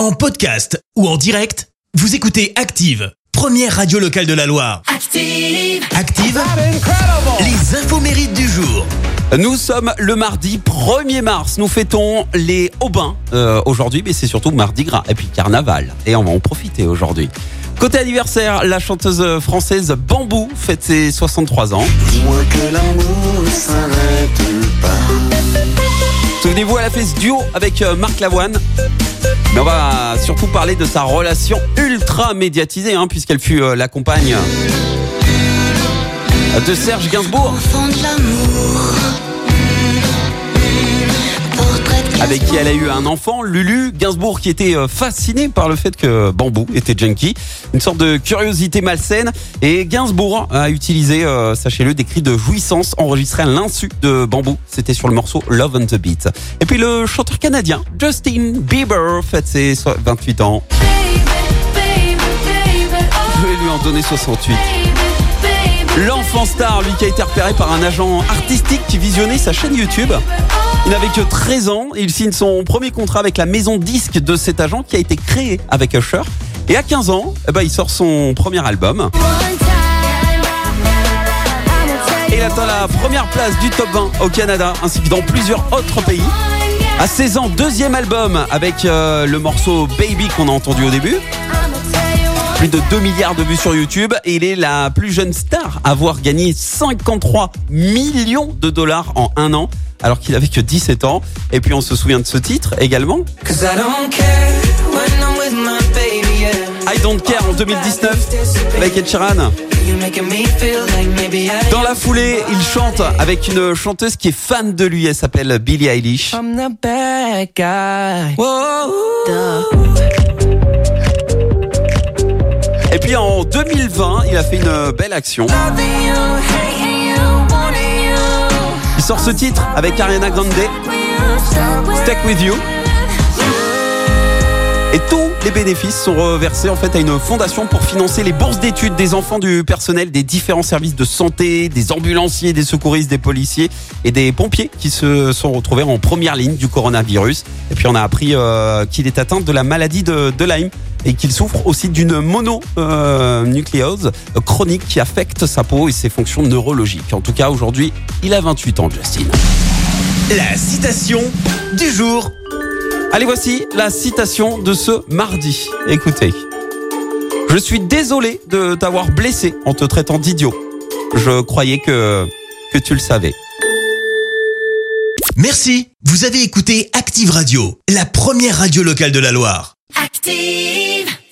En podcast ou en direct, vous écoutez Active, première radio locale de la Loire. Active. Active, les infos mérites du jour. Nous sommes le mardi 1er mars. Nous fêtons les Aubins euh, aujourd'hui, mais c'est surtout mardi gras et puis carnaval. Et on va en profiter aujourd'hui. Côté anniversaire, la chanteuse française Bambou fête ses 63 ans. Dis-moi que Souvenez-vous, elle a fait ce duo avec euh, Marc Lavoine. Mais on va surtout parler de sa relation ultra médiatisée, hein, puisqu'elle fut euh, la compagne de Serge Gainsbourg, avec qui elle a eu un enfant, Lulu. Gainsbourg qui était euh, fasciné par le fait que Bambou était junkie. Une sorte de curiosité malsaine. Et Gainsbourg a utilisé, euh, sachez-le, des cris de jouissance enregistrés à l'insu de Bambou. C'était sur le morceau Love on the Beat. Et puis le chanteur canadien Justin Bieber fête ses so- 28 ans. Je vais lui en donner 68. L'enfant star, lui qui a été repéré par un agent artistique qui visionnait sa chaîne YouTube. Il n'avait que 13 ans il signe son premier contrat avec la maison disque de cet agent qui a été créé avec Usher. Et à 15 ans, eh ben, il sort son premier album. Et il atteint la première place du top 20 au Canada ainsi que dans plusieurs autres pays. À 16 ans, deuxième album avec euh, le morceau Baby qu'on a entendu au début. Plus de 2 milliards de vues sur YouTube et il est la plus jeune star à avoir gagné 53 millions de dollars en un an alors qu'il avait que 17 ans. Et puis on se souvient de ce titre également. I don't care en 2019 avec Ed Sheeran. Dans la foulée, il chante avec une chanteuse qui est fan de lui. Elle s'appelle Billie Eilish. I'm the bad guy. Et puis en 2020, il a fait une belle action. Il sort ce titre avec Ariana Grande, Stuck With You. Et tous les bénéfices sont reversés en fait à une fondation pour financer les bourses d'études des enfants du personnel des différents services de santé, des ambulanciers, des secouristes, des policiers et des pompiers qui se sont retrouvés en première ligne du coronavirus. Et puis on a appris euh, qu'il est atteint de la maladie de Lyme et qu'il souffre aussi d'une mononucléose chronique qui affecte sa peau et ses fonctions neurologiques. En tout cas, aujourd'hui, il a 28 ans, Justin. La citation du jour. Allez, voici la citation de ce mardi. Écoutez. Je suis désolé de t'avoir blessé en te traitant d'idiot. Je croyais que, que tu le savais. Merci. Vous avez écouté Active Radio, la première radio locale de la Loire. Active!